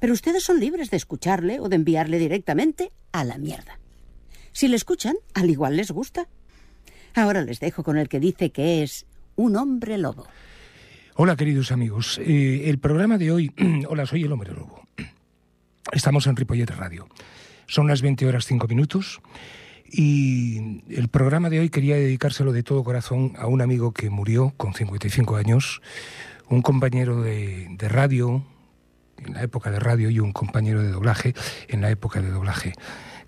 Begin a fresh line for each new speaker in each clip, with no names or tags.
pero ustedes son libres de escucharle o de enviarle directamente a la mierda. Si le escuchan, al igual les gusta. Ahora les dejo con el que dice que es un hombre lobo.
Hola queridos amigos, eh, el programa de hoy, hola, soy el hombre lobo. Estamos en Ripollet Radio. Son las 20 horas 5 minutos y el programa de hoy quería dedicárselo de todo corazón a un amigo que murió con 55 años, un compañero de, de radio, en la época de radio y un compañero de doblaje en la época de doblaje.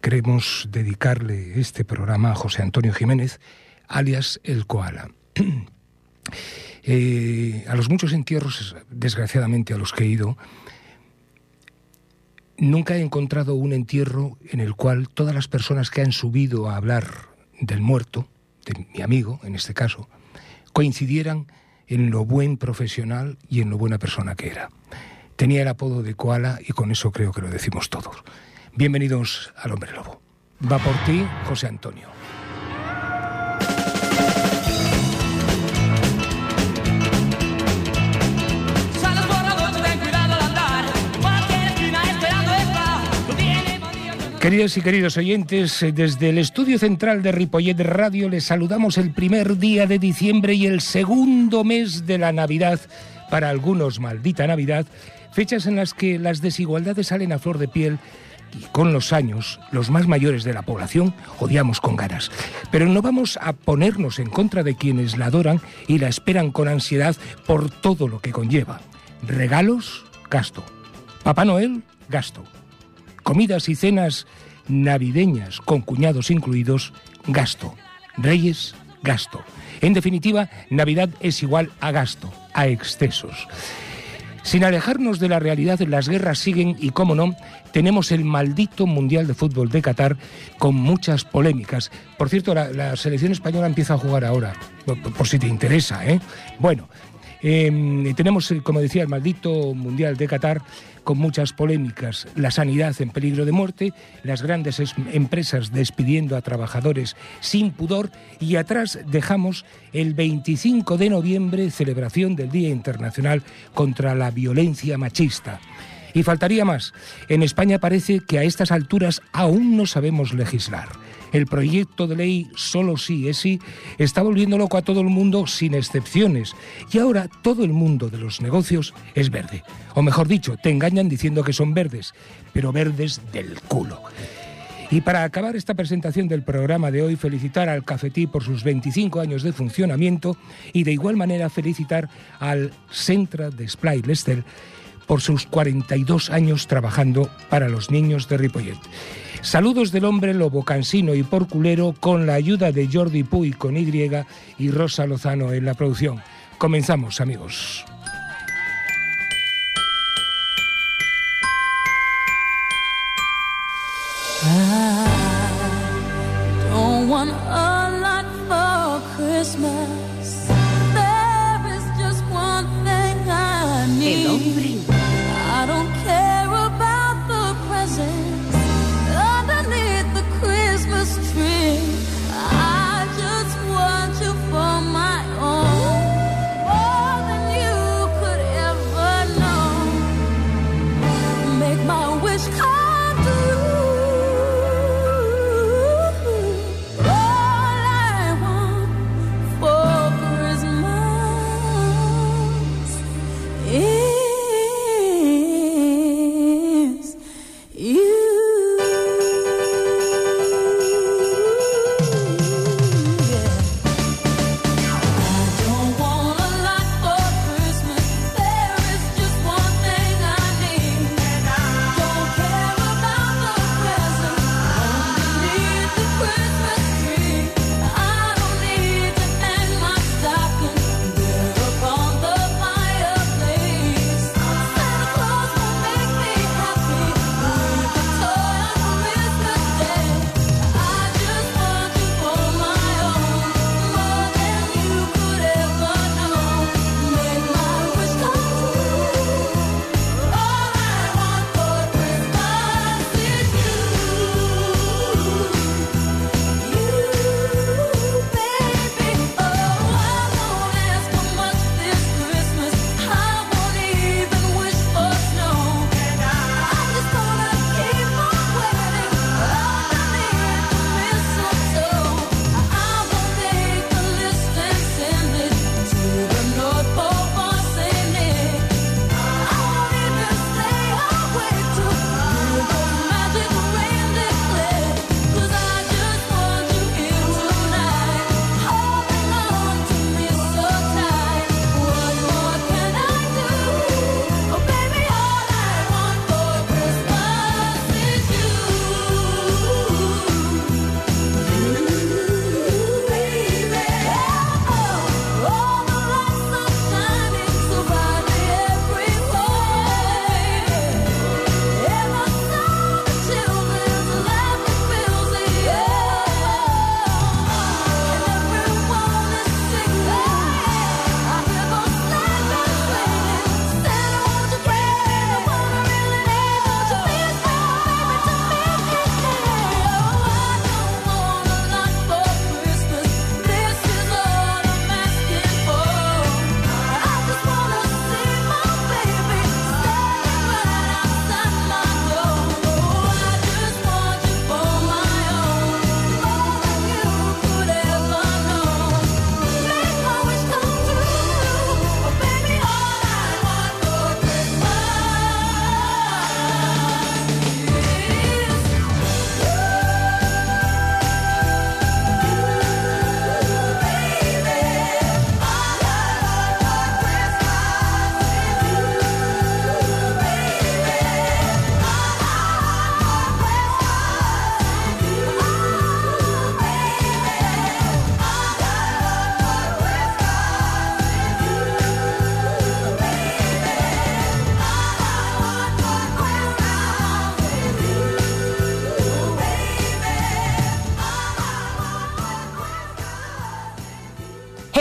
Queremos dedicarle este programa a José Antonio Jiménez, alias El Koala. Eh, a los muchos entierros, desgraciadamente a los que he ido, nunca he encontrado un entierro en el cual todas las personas que han subido a hablar del muerto, de mi amigo en este caso, coincidieran en lo buen profesional y en lo buena persona que era. Tenía el apodo de koala y con eso creo que lo decimos todos. Bienvenidos al Hombre Lobo. Va por ti, José Antonio. Queridas y queridos oyentes, desde el estudio central de Ripollet Radio les saludamos el primer día de diciembre y el segundo mes de la Navidad, para algunos maldita Navidad, Fechas en las que las desigualdades salen a flor de piel y con los años los más mayores de la población odiamos con ganas. Pero no vamos a ponernos en contra de quienes la adoran y la esperan con ansiedad por todo lo que conlleva. Regalos, gasto. Papá Noel, gasto. Comidas y cenas navideñas con cuñados incluidos, gasto. Reyes, gasto. En definitiva, Navidad es igual a gasto, a excesos. Sin alejarnos de la realidad, las guerras siguen y, como no, tenemos el maldito Mundial de Fútbol de Qatar con muchas polémicas. Por cierto, la, selección española empieza a jugar ahora, por, si te interesa. ¿eh? Bueno, em, tenemos, como decía, el maldito Mundial de Qatar con muchas polémicas, la sanidad en peligro de muerte, las grandes empresas despidiendo a trabajadores sin pudor y atrás dejamos el 25 de noviembre, celebración del Día Internacional contra la Violencia Machista. Y faltaría más. En España parece que a estas alturas aún no sabemos legislar. El proyecto de ley solo sí es sí está volviendo loco a todo el mundo sin excepciones. Y ahora todo el mundo de los negocios es verde. O mejor dicho, te engañan diciendo que son verdes, pero verdes del culo. Y para acabar esta presentación del programa de hoy, felicitar al Cafetí por sus 25 años de funcionamiento y de igual manera felicitar al Centra de Splay Lester por sus 42 años trabajando para los niños de Ripollet. Saludos del hombre lobo cansino y porculero con la ayuda de Jordi Puy con Y y Rosa Lozano en la producción. Comenzamos, amigos.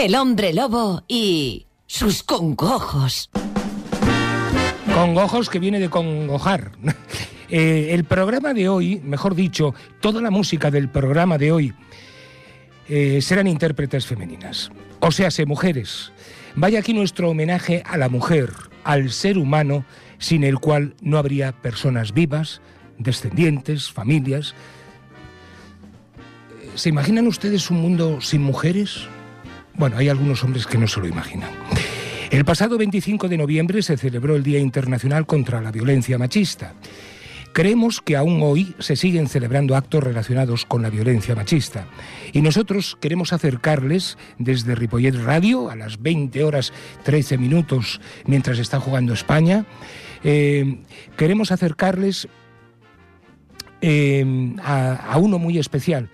El hombre
lobo y sus congojos.
Congojos que viene de congojar. Eh, el programa de hoy, mejor dicho, toda la música del programa de hoy eh, serán intérpretes femeninas. O sea, se mujeres. Vaya aquí nuestro homenaje a la mujer, al ser humano, sin el cual no habría personas vivas, descendientes, familias. Eh, ¿Se imaginan ustedes un mundo sin mujeres? Bueno, hay algunos hombres que no se lo imaginan. El pasado 25 de noviembre se celebró el Día Internacional contra la Violencia Machista. Creemos que aún hoy se siguen celebrando actos relacionados con la violencia machista y nosotros queremos acercarles desde Ripollet Radio a las 20 horas 13 minutos mientras está jugando España. eh, queremos acercarles eh, a, a uno muy especial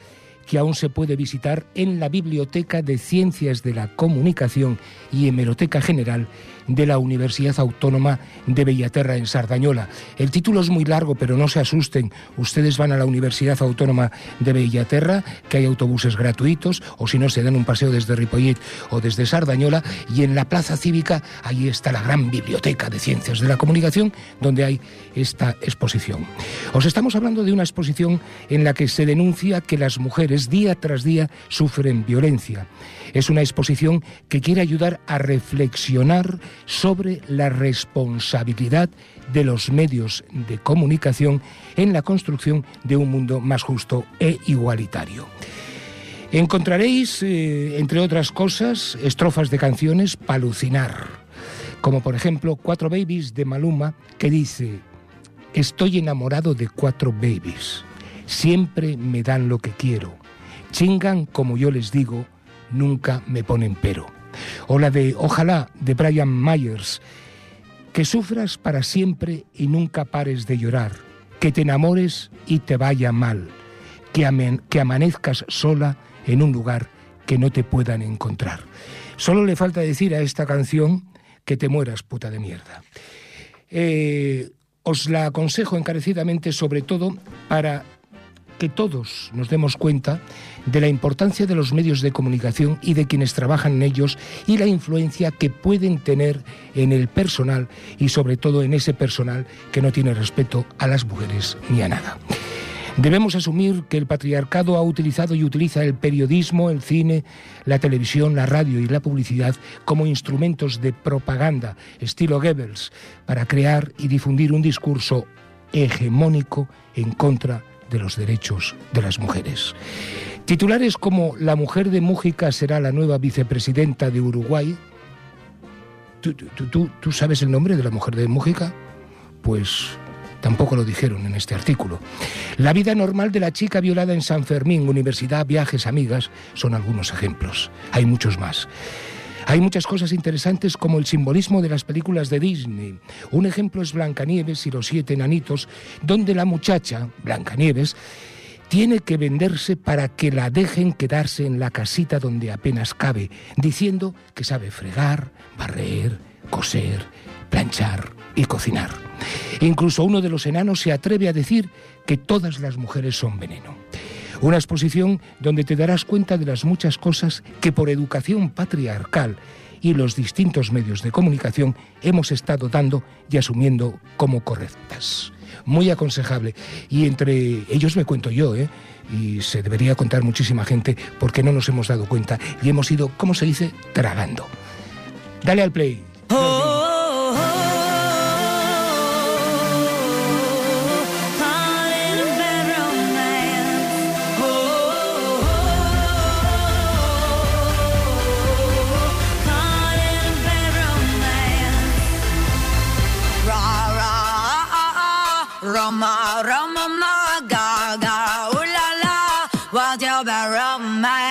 que aún se puede visitar en la Biblioteca de Ciencias de la Comunicación y Hemeroteca General de la Universidad Autónoma de Bellaterra en Sardañola. El título es muy largo, pero no se asusten. Ustedes van a la Universidad Autónoma de Bellaterra, que hay autobuses gratuitos, o si no, se dan un paseo desde Ripollet o desde Sardañola, y en la Plaza Cívica, ahí está la gran Biblioteca de Ciencias de la Comunicación, donde hay esta exposición. Os estamos hablando de una exposición en la que se denuncia que las mujeres día tras día sufren violencia. Es una exposición que quiere ayudar a reflexionar sobre la responsabilidad de los medios de comunicación en la construcción de un mundo más justo e igualitario. Encontraréis, eh, entre otras cosas, estrofas de canciones para alucinar, como por ejemplo Cuatro Babies de Maluma, que dice, Estoy enamorado de cuatro babies, siempre me dan lo que quiero, chingan como yo les digo, nunca me ponen pero. O la de Ojalá de Brian Myers, que sufras para siempre y nunca pares de llorar, que te enamores y te vaya mal, que, que amanezcas sola en un lugar que no te puedan encontrar. Solo le falta decir a esta canción que te mueras, puta de mierda. Eh, os la aconsejo encarecidamente, sobre todo para que todos nos demos cuenta de la importancia de los medios de comunicación y de quienes trabajan en ellos y la influencia que pueden tener en el personal y sobre todo en ese personal que no tiene respeto a las mujeres ni a nada. Debemos asumir que el patriarcado ha utilizado y utiliza el periodismo, el cine, la televisión, la radio y la publicidad como instrumentos de propaganda, estilo Goebbels, para crear y difundir un discurso hegemónico en contra de los derechos de las mujeres. Titulares como La mujer de Mújica será la nueva vicepresidenta de Uruguay. ¿Tú, tú- tú- tú sabes el nombre de la mujer de Mújica? Pues tampoco lo dijeron en este artículo. La vida normal de la chica violada en San Fermín, universidad, viajes, amigas, son algunos ejemplos. Hay muchos más. Hay muchas cosas interesantes como el simbolismo de las películas de Disney. Un ejemplo es Blancanieves y los siete enanitos, donde la muchacha, Blancanieves, tiene que venderse para que la dejen quedarse en la casita donde apenas cabe, diciendo que sabe fregar, barrer, coser, planchar y cocinar. Incluso uno de los enanos se atreve a decir que todas las mujeres son veneno. Una exposición donde te darás cuenta de las muchas cosas que por educación patriarcal y los distintos medios de comunicación hemos estado dando y asumiendo como correctas. Muy aconsejable. Y entre ellos me cuento yo, ¿eh? Y se debería contar muchísima gente porque no nos hemos dado cuenta y hemos ido, ¿cómo se dice?, tragando. Dale al play.
Roma, I'll wild, you're about my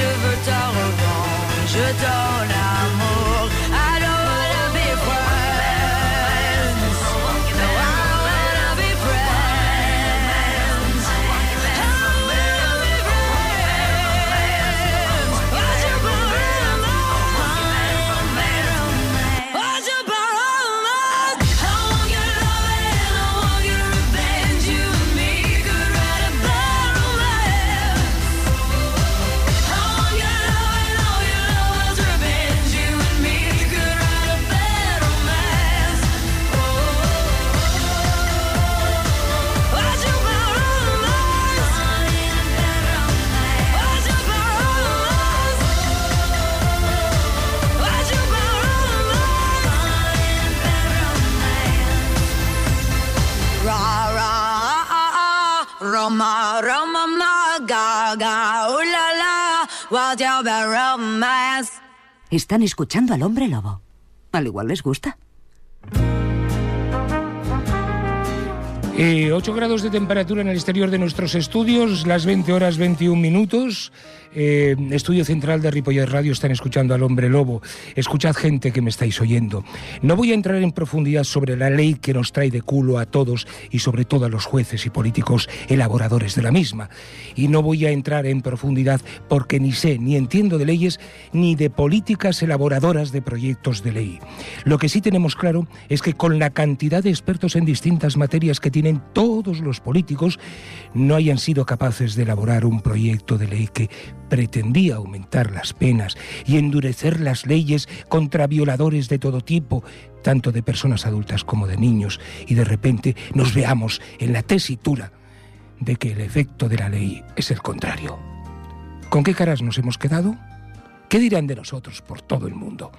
je veux ta revanche dans la
Están escuchando al hombre lobo. Al igual les gusta.
Eh, 8 grados de temperatura en el exterior de nuestros estudios, las 20 horas 21 minutos. Eh, Estudio Central de Ripollet Radio están escuchando al hombre lobo. Escuchad gente que me estáis oyendo. No voy a entrar en profundidad sobre la ley que nos trae de culo a todos y sobre todo a los jueces y políticos elaboradores de la misma. Y no voy a entrar en profundidad porque ni sé ni entiendo de leyes ni de políticas elaboradoras de proyectos de ley. Lo que sí tenemos claro es que con la cantidad de expertos en distintas materias que tienen todos los políticos, no hayan sido capaces de elaborar un proyecto de ley que pretendía aumentar las penas y endurecer las leyes contra violadores de todo tipo, tanto de personas adultas como de niños, y de repente nos veamos en la tesitura de que el efecto de la ley es el contrario. ¿Con qué caras nos hemos quedado? ¿Qué dirán de nosotros por todo el mundo?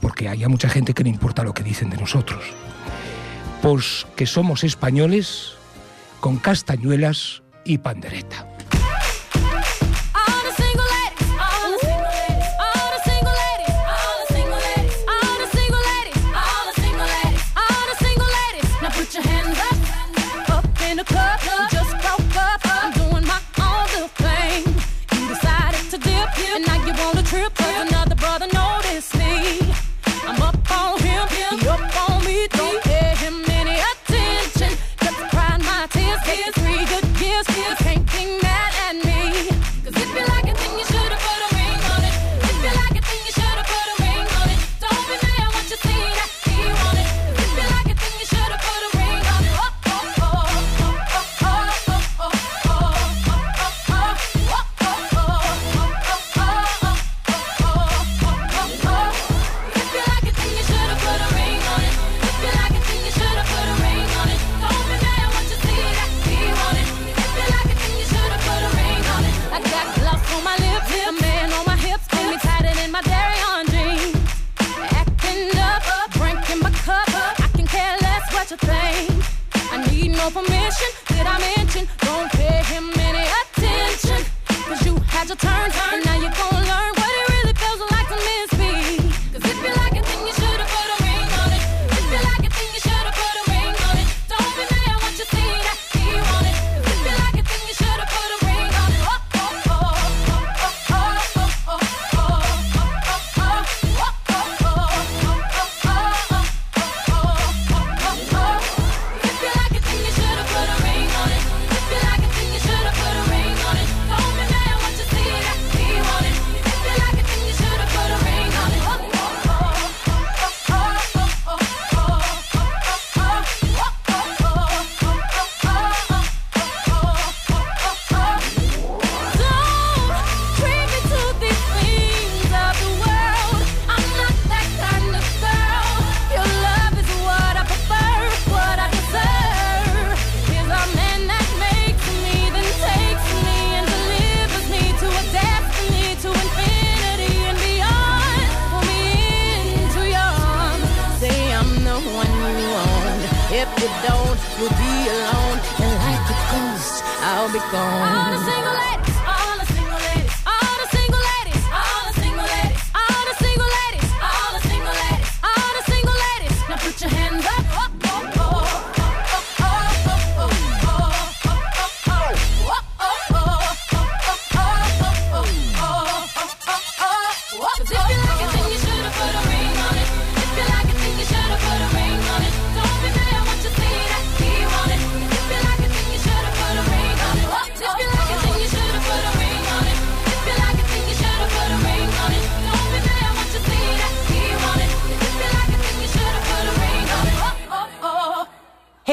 Porque hay mucha gente que le importa lo que dicen de nosotros. Pues que somos españoles con castañuelas y pandereta.
information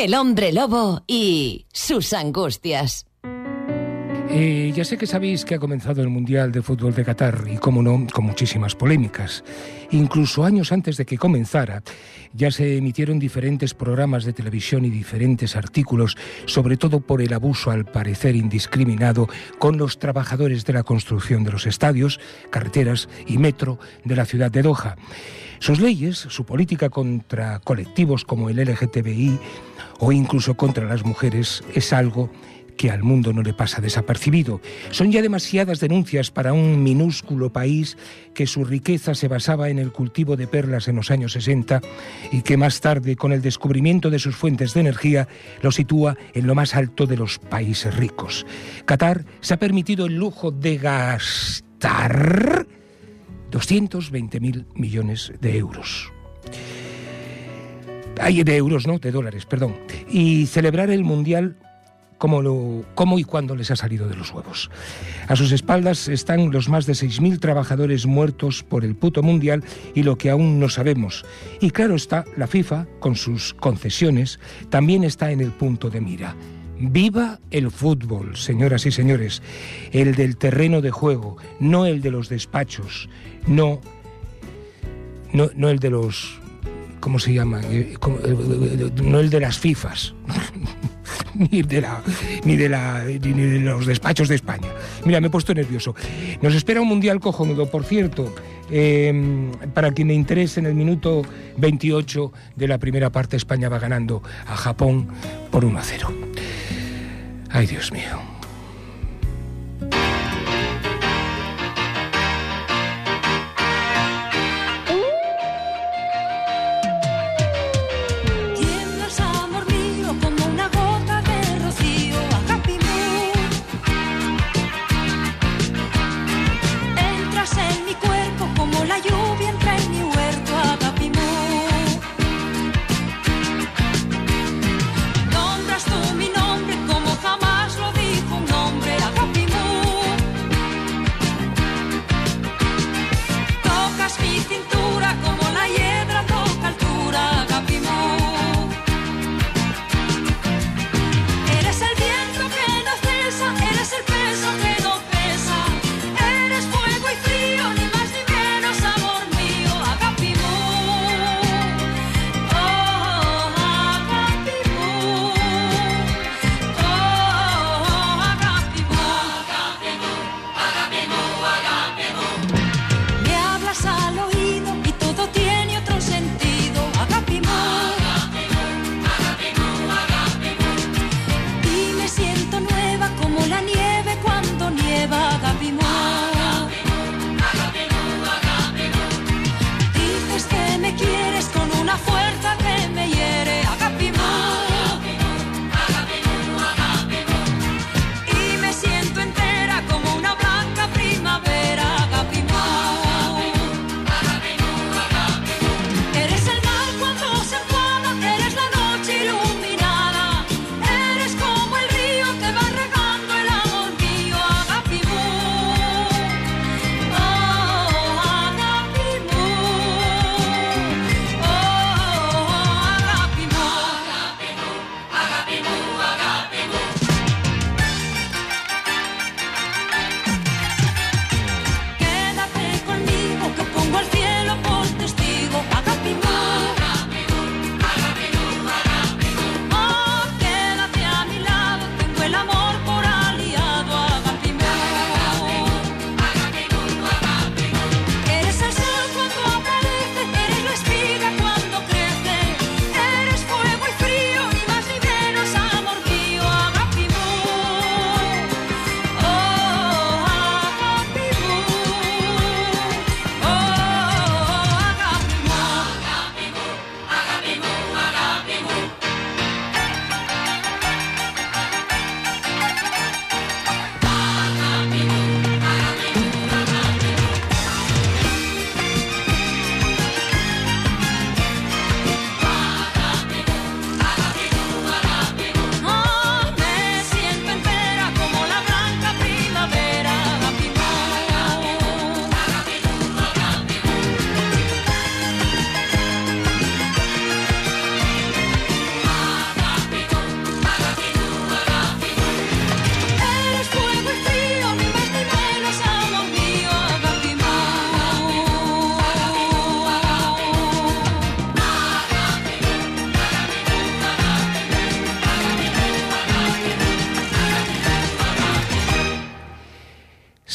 El hombre lobo y sus angustias.
Eh, ya sé que sabéis que ha comenzado el Mundial de Fútbol de Qatar y, como no, con muchísimas polémicas. Incluso años antes de que comenzara, ya se emitieron diferentes programas de televisión y diferentes artículos, sobre todo por el abuso, al parecer indiscriminado, con los trabajadores de la construcción de los estadios, carreteras y metro de la ciudad de Doha. Sus leyes, su política contra colectivos como el LGTBI o incluso contra las mujeres es algo que al mundo no le pasa desapercibido. Son ya demasiadas denuncias para un minúsculo país que su riqueza se basaba en el cultivo de perlas en los años 60 y que más tarde, con el descubrimiento de sus fuentes de energía, lo sitúa en lo más alto de los países ricos. Qatar se ha permitido el lujo de gastar 220.000 millones de euros. Ay, de euros, no, de dólares, perdón. Y celebrar el Mundial cómo, lo, cómo y cuándo les ha salido de los huevos. A sus espaldas están los más de 6.000 trabajadores muertos por el puto mundial y lo que aún no sabemos. Y claro está, la FIFA, con sus concesiones, también está en el punto de mira. Viva el fútbol, señoras y señores, el del terreno de juego, no el de los despachos, no, no, no el de los, ¿cómo se llama? Eh, como- eh, No el de las FIFAs. ni de la ni de la ni de los despachos de España. Mira, me he puesto nervioso. Nos espera un mundial cojonudo, por cierto. eh, para quien le interese, en el minuto 28 de la primera parte, España va ganando a Japón por 1 a 0. Ay, Dios mío.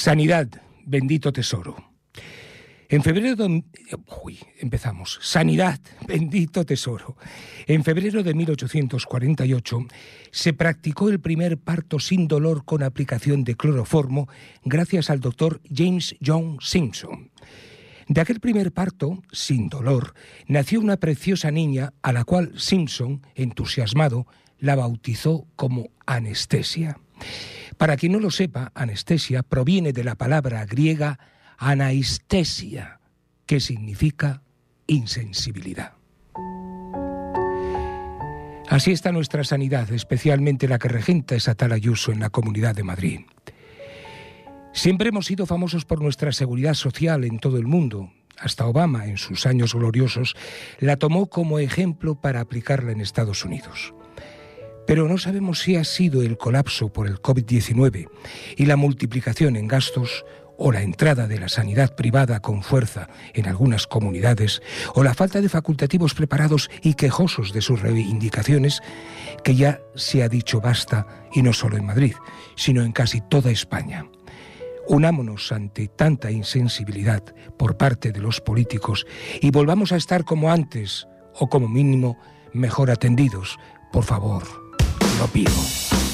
Sanidad, bendito tesoro. En febrero de... Uy, empezamos. Sanidad, bendito tesoro. En febrero de 1848 se practicó el primer parto sin dolor con aplicación de cloroformo gracias al doctor James John Simpson. De aquel primer parto, sin dolor, nació una preciosa niña a la cual Simpson, entusiasmado, la bautizó como anestesia. Para quien no lo sepa, anestesia proviene de la palabra griega anaistesia, que significa insensibilidad. Así está nuestra sanidad, especialmente la que regenta esa tal Ayuso en la Comunidad de Madrid. Siempre hemos sido famosos por nuestra seguridad social en todo el mundo. Hasta Obama, en sus años gloriosos, la tomó como ejemplo para aplicarla en Estados Unidos. Pero no sabemos si ha sido el colapso por el COVID-19 y la multiplicación en gastos o la entrada de la sanidad privada con fuerza en algunas comunidades, o la falta de facultativos preparados y quejosos de sus reivindicaciones, que ya se ha dicho basta, y no solo en Madrid, sino en casi toda España. Unámonos ante tanta insensibilidad por parte de los políticos y volvamos a estar como antes, o como mínimo, mejor atendidos. Por favor, lo pido.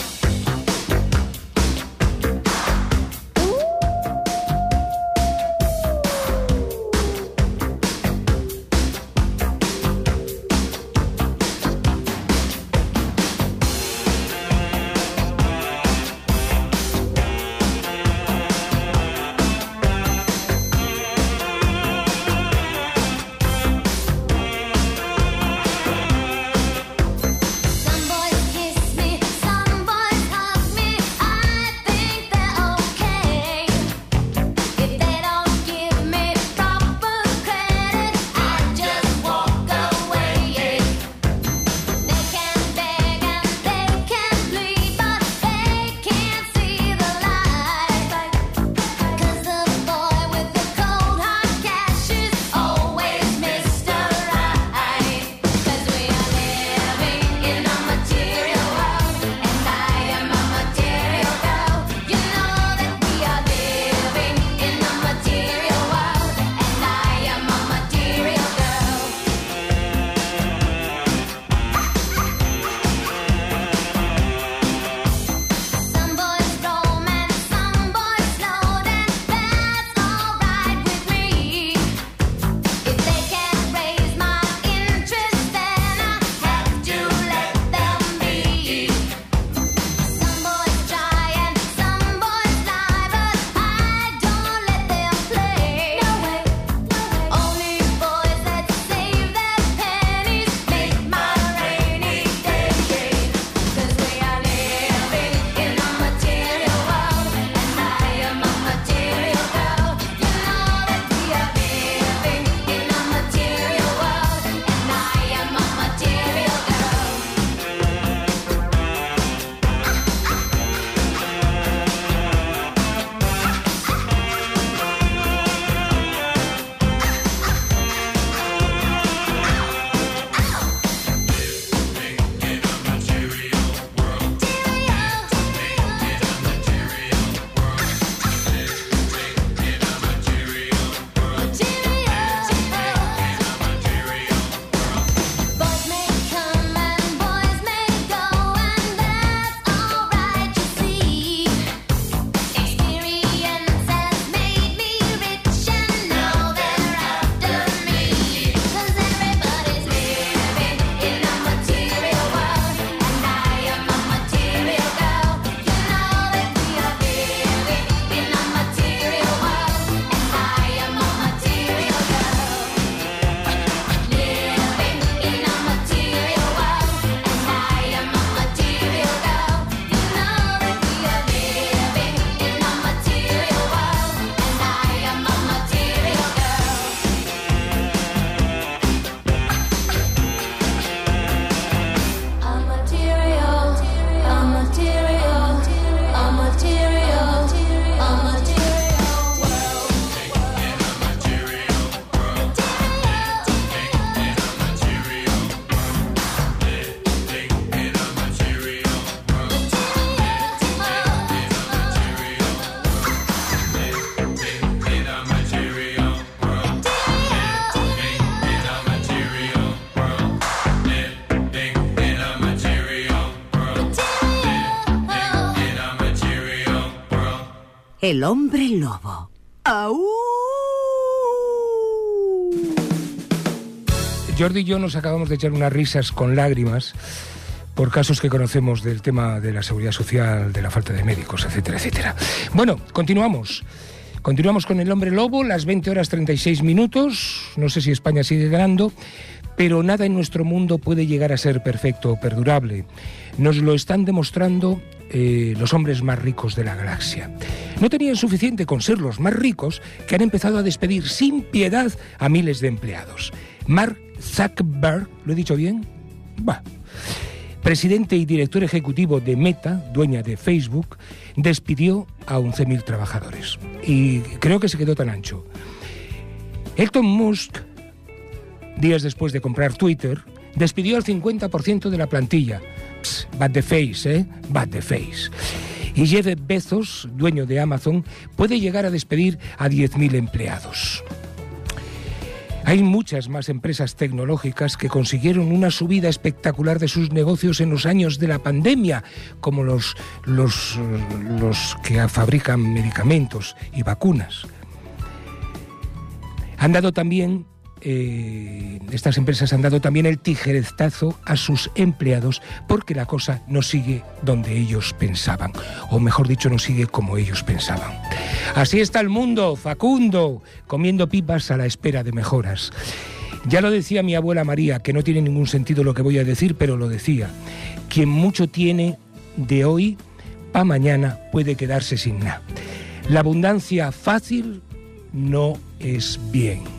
El hombre lobo. ¡Au!
Jordi y yo nos acabamos de echar unas risas con lágrimas por casos que conocemos del tema de la seguridad social, de la falta de médicos, etcétera, etcétera. Bueno, continuamos. Continuamos con el hombre lobo, las 20 horas 36 minutos. No sé si España sigue ganando, pero nada en nuestro mundo puede llegar a ser perfecto o perdurable. Nos lo están demostrando eh, los hombres más ricos de la galaxia. No tenían suficiente con ser los más ricos que han empezado a despedir sin piedad a miles de empleados. Mark Zuckerberg, ¿lo he dicho bien? Bah. Presidente y director ejecutivo de Meta, dueña de Facebook, despidió a 11.000 trabajadores. Y creo que se quedó tan ancho. Elton Musk, días después de comprar Twitter, despidió al 50% de la plantilla. Pss, bad the face, ¿eh? Bad the face. Y Jeff Bezos, dueño de Amazon, puede llegar a despedir a 10.000 empleados. Hay muchas más empresas tecnológicas que consiguieron una subida espectacular de sus negocios en los años de la pandemia, como los, los, los que fabrican medicamentos y vacunas. Han dado también, eh, estas empresas han dado también el tijeretazo a sus empleados porque la cosa no sigue donde ellos pensaban, o mejor dicho, no sigue como ellos pensaban. Así está el mundo, Facundo, comiendo pipas a la espera de mejoras. Ya lo decía mi abuela María, que no tiene ningún sentido lo que voy a decir, pero lo decía. Quien mucho tiene de hoy, pa' mañana puede quedarse sin nada. La abundancia fácil no es bien.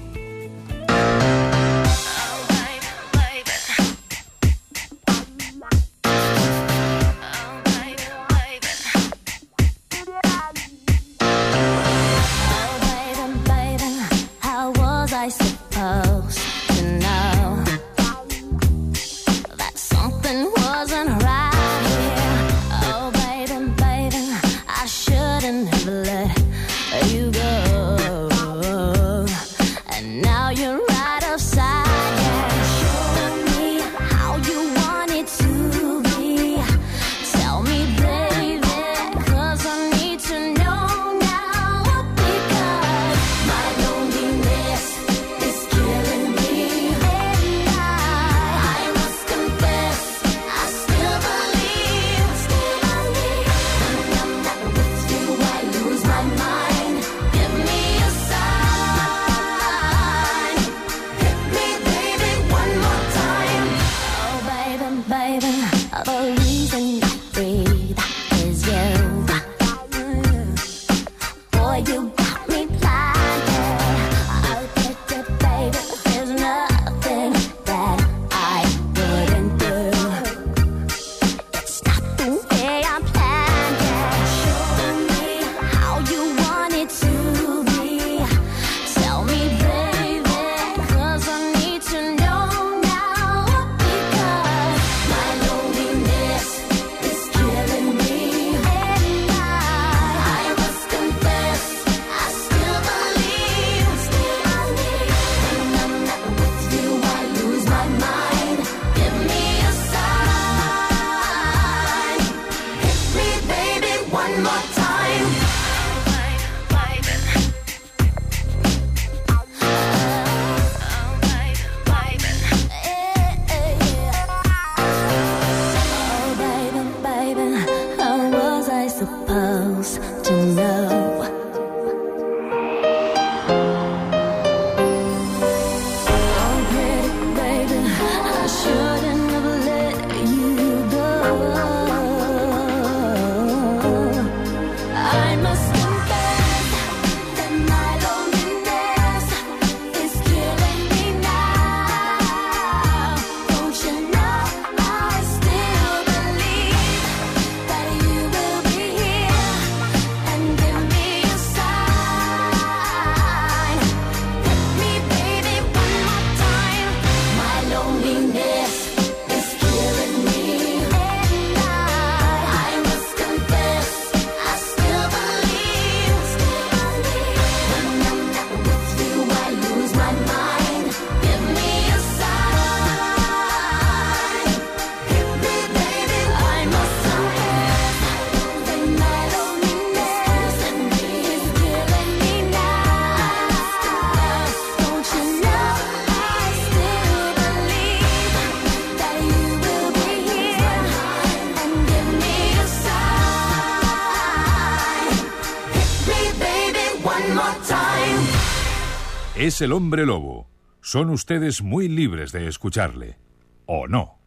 Es el hombre lobo. Son ustedes muy libres de escucharle. ¿O no?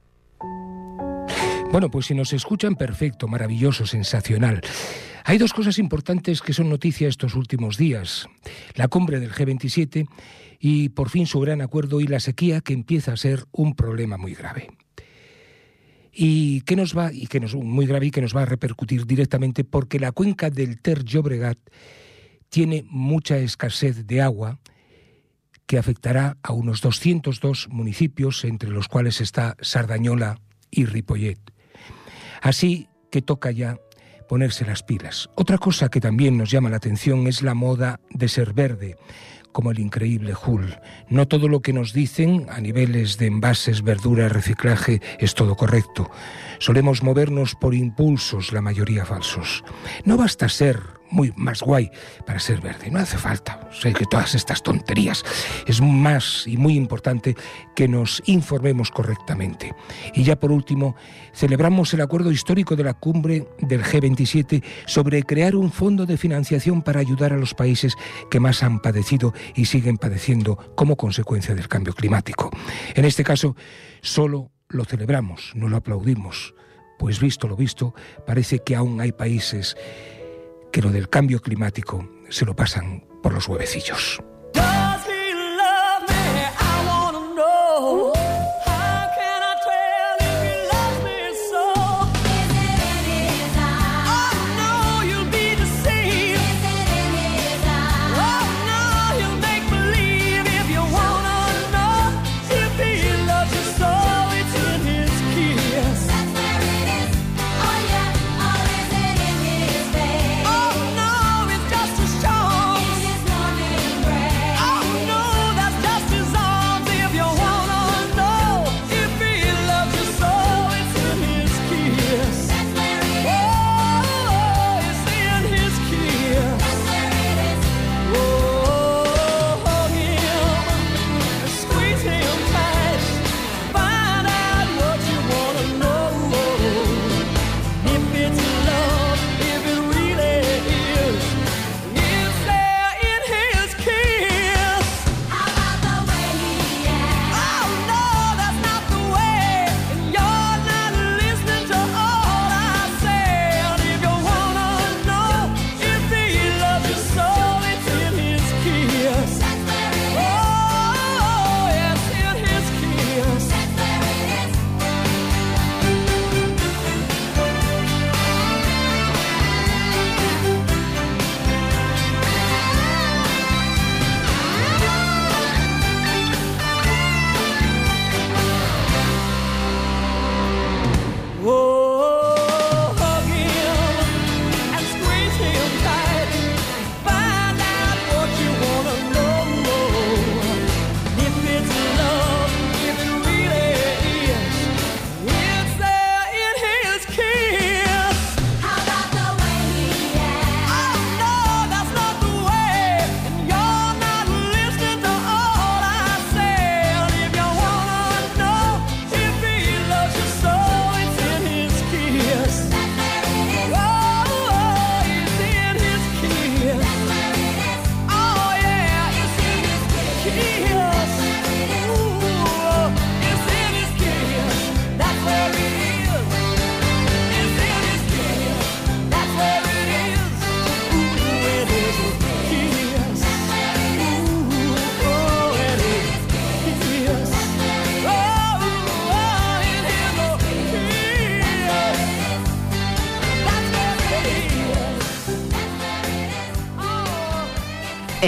Bueno, pues si nos escuchan, perfecto, maravilloso, sensacional. Hay dos cosas importantes que son noticia estos últimos días. La cumbre del G27 y por fin su gran acuerdo y la sequía que empieza a ser un problema muy grave. Y que nos va y muy grave y que nos va a repercutir directamente porque la cuenca del Ter Llobregat tiene mucha escasez de agua que afectará a unos 202 municipios entre los cuales está Sardañola y Ripollet. Así que toca ya ponerse las pilas. Otra cosa que también nos llama la atención es la moda de ser verde, como el increíble Hull. No todo lo que nos dicen a niveles de envases, verdura, reciclaje es todo correcto. Solemos movernos por impulsos, la mayoría falsos. No basta ser muy más guay para ser verde, no hace falta. Sé que todas estas tonterías es más y muy importante que nos informemos correctamente. Y ya por último, celebramos el acuerdo histórico de la cumbre del G27 sobre crear un fondo de financiación para ayudar a los países que más han padecido y siguen padeciendo como consecuencia del cambio climático. En este caso, solo lo celebramos, no lo aplaudimos, pues visto lo visto, parece que aún hay países que lo del cambio climático se lo pasan por los huevecillos.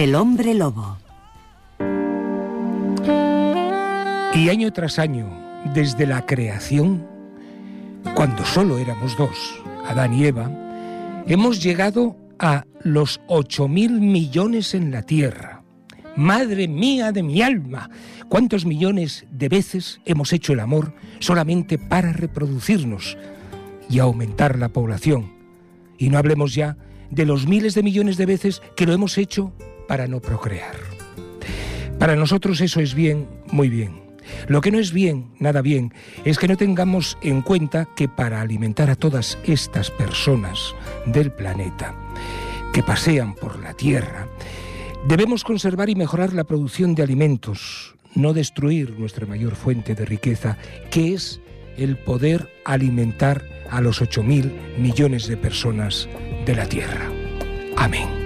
El hombre lobo.
Y año tras año, desde la creación, cuando solo éramos dos, Adán y Eva, hemos llegado a los 8.000 millones en la Tierra. Madre mía de mi alma, ¿cuántos millones de veces hemos hecho el amor solamente para reproducirnos y aumentar la población? Y no hablemos ya de los miles de millones de veces que lo hemos hecho para no procrear. Para nosotros eso es bien, muy bien. Lo que no es bien, nada bien, es que no tengamos en cuenta que para alimentar a todas estas personas del planeta que pasean por la Tierra,
debemos conservar y mejorar la producción de alimentos, no destruir nuestra mayor fuente de riqueza, que es el poder alimentar a los 8.000 millones de personas de la Tierra. Amén.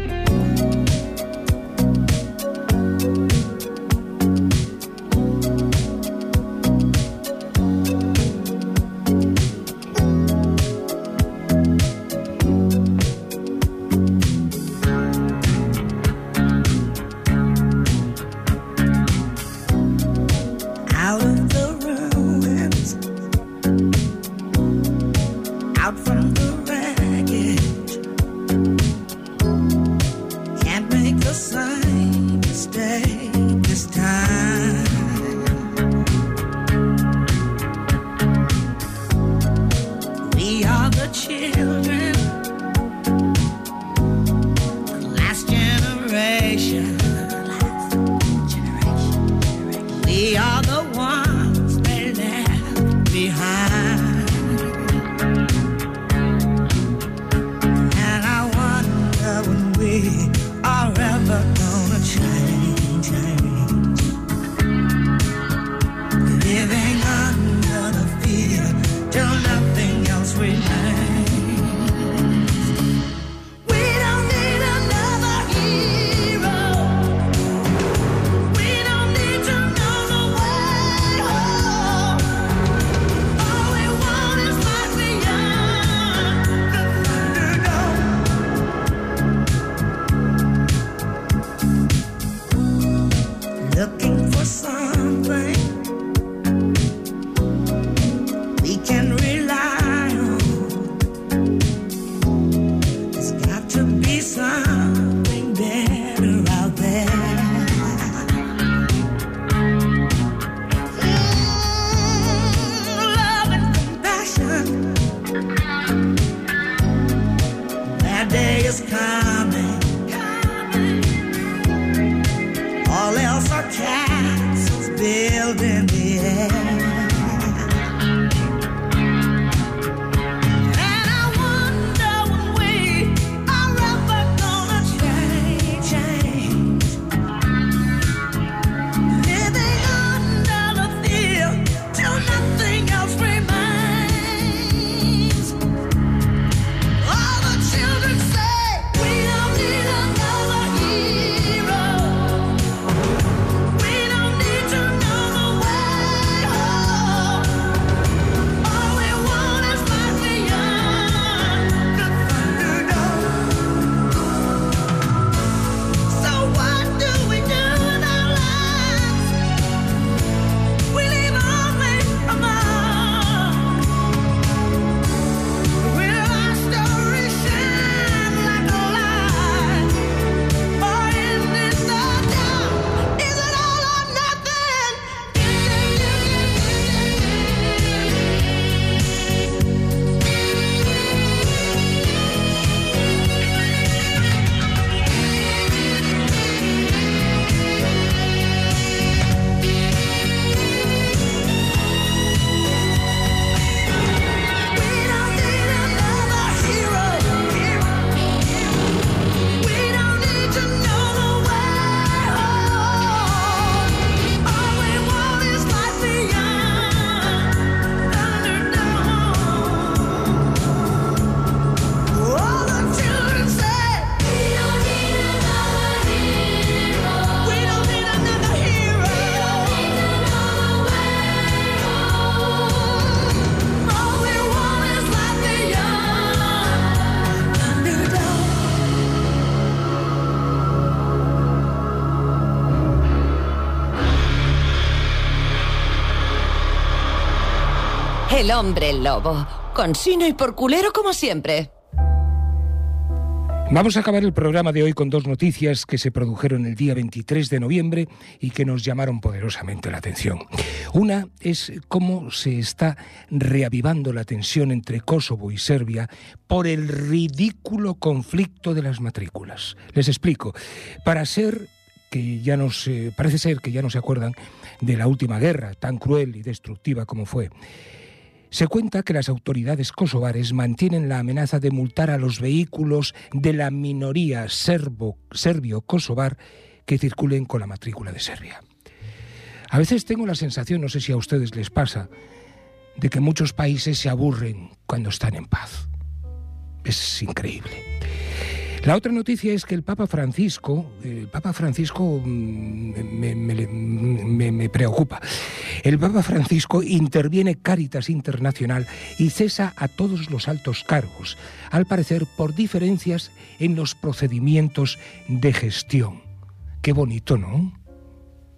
El hombre lobo, con sino y por culero como siempre.
Vamos a acabar el programa de hoy con dos noticias que se produjeron el día 23 de noviembre y que nos llamaron poderosamente la atención. Una es cómo se está reavivando la tensión entre Kosovo y Serbia por el ridículo conflicto de las matrículas. Les explico. Para ser que ya no se, parece ser que ya no se acuerdan de la última guerra tan cruel y destructiva como fue.
Se cuenta que las autoridades kosovares mantienen la amenaza de multar a los vehículos de la minoría serbio-kosovar que circulen con la matrícula de Serbia. A veces tengo la sensación, no sé si a ustedes les pasa, de que muchos países se aburren cuando están en paz. Es increíble. La otra noticia es que el Papa Francisco, el Papa Francisco mm, me, preocupa. El Papa Francisco interviene Cáritas Internacional y cesa a todos los altos cargos, al parecer por diferencias en los procedimientos de gestión. Qué bonito, ¿no?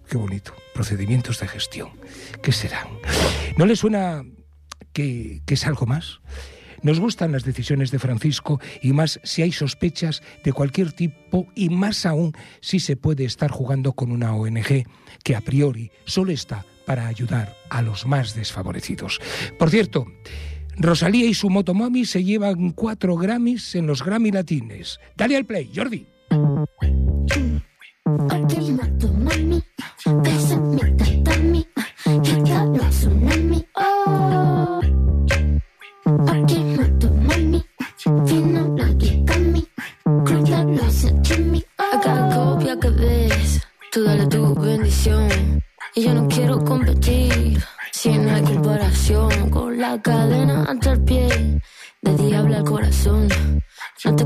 Qué bonito. Procedimientos de gestión. ¿Qué serán? ¿No le suena que es algo más? Nos gustan las decisiones de Francisco y más si hay sospechas de cualquier tipo y más aún si se puede estar jugando con una ONG que a priori solo está para ayudar a los más desfavorecidos. Por cierto, Rosalía y su motomami se llevan cuatro Grammys en los Grammy Latines. Dale al play, Jordi.
Cadena hasta el pie, de diablo al corazón. No te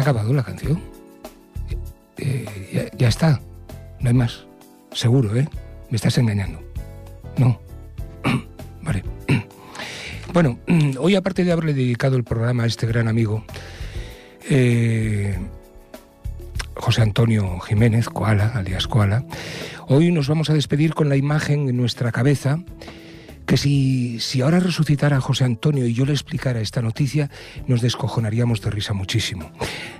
ha acabado la canción. Eh, ya, ya está. No hay más. Seguro, ¿eh? Me estás engañando. No. vale. bueno, hoy aparte de haberle dedicado el programa a este gran amigo, eh, José Antonio Jiménez, Koala, alias Koala, hoy nos vamos a despedir con la imagen en nuestra cabeza que si, si ahora resucitara José Antonio y yo le explicara esta noticia, nos descojonaríamos de risa muchísimo.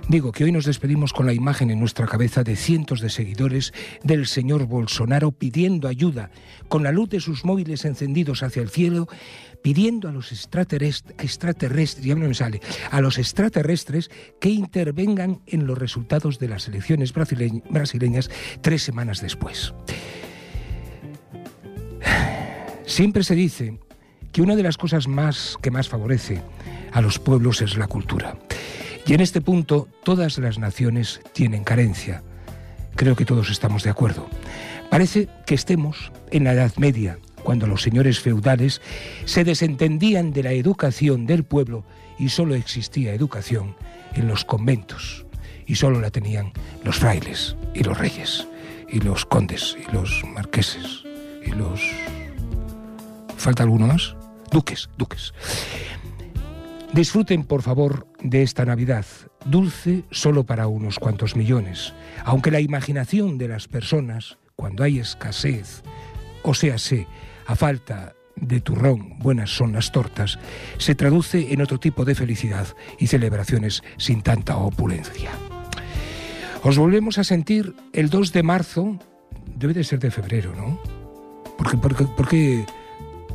Digo que hoy nos despedimos con la imagen en nuestra cabeza de cientos de seguidores del señor Bolsonaro pidiendo ayuda, con la luz de sus móviles encendidos hacia el cielo, pidiendo a los extraterrestres, extraterrestres, ya no me sale, a los extraterrestres que intervengan en los resultados de las elecciones brasileñ- brasileñas tres semanas después. Siempre se dice que una de las cosas más que más favorece a los pueblos es la cultura. Y en este punto todas las naciones tienen carencia. Creo que todos estamos de acuerdo. Parece que estemos en la Edad Media, cuando los señores feudales se desentendían de la educación del pueblo y solo existía educación en los conventos y solo la tenían los frailes y los reyes y los condes y los marqueses y los ¿Falta alguno más? Duques, duques. Disfruten, por favor, de esta Navidad, dulce solo para unos cuantos millones, aunque la imaginación de las personas, cuando hay escasez, o sea, sé, a falta de turrón, buenas son las tortas, se traduce en otro tipo de felicidad y celebraciones sin tanta opulencia. Os volvemos a sentir el 2 de marzo, debe de ser de febrero, ¿no? Porque, porque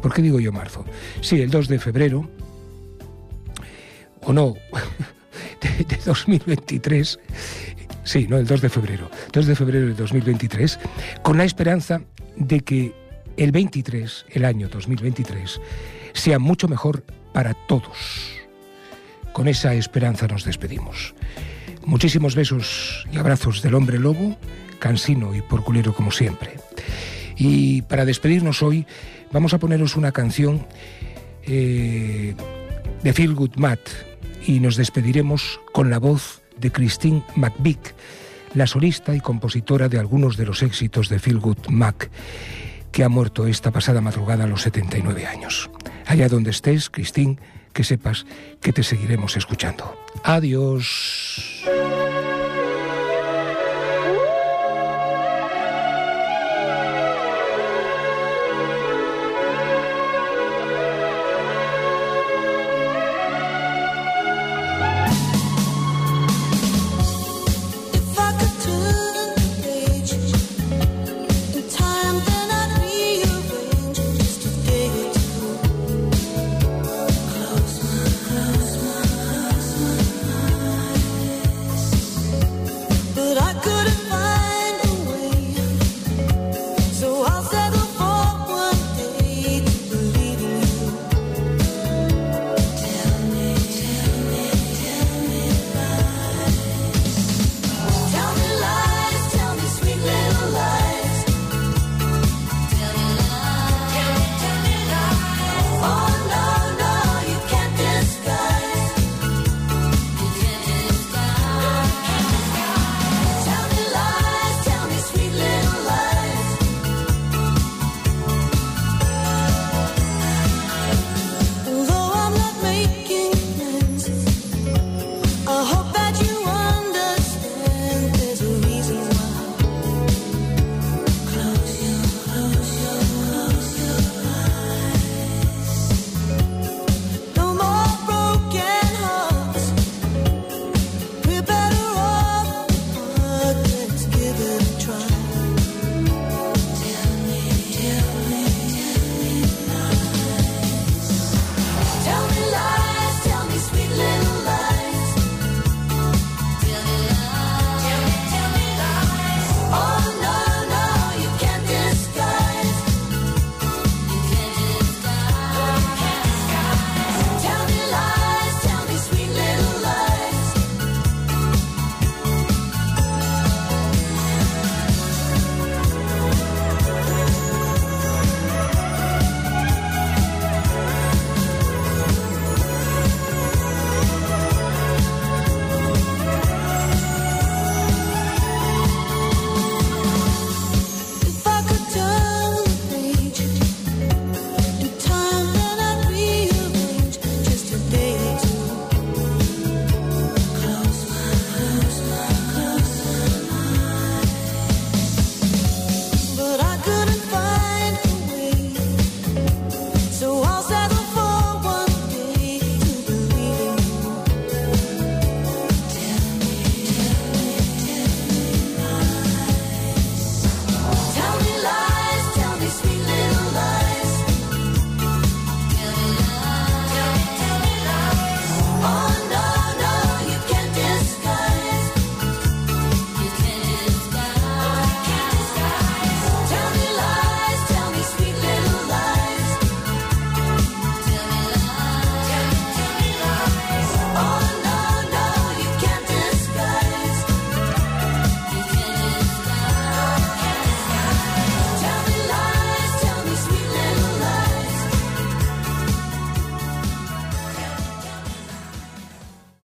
¿Por qué digo yo marzo? Sí, el 2 de febrero, o no, de, de 2023, sí, no, el 2 de febrero, 2 de febrero de 2023, con la esperanza de que el 23, el año 2023, sea mucho mejor para todos. Con esa esperanza nos despedimos. Muchísimos besos y abrazos del hombre lobo, cansino y porculero como siempre. Y para despedirnos hoy vamos a poneros una canción eh, de Feel Good Matt y nos despediremos con la voz de Christine McVick, la solista y compositora de algunos de los éxitos de Feel Good Mac, que ha muerto esta pasada madrugada a los 79 años. Allá donde estés, Christine, que sepas que te seguiremos escuchando. Adiós.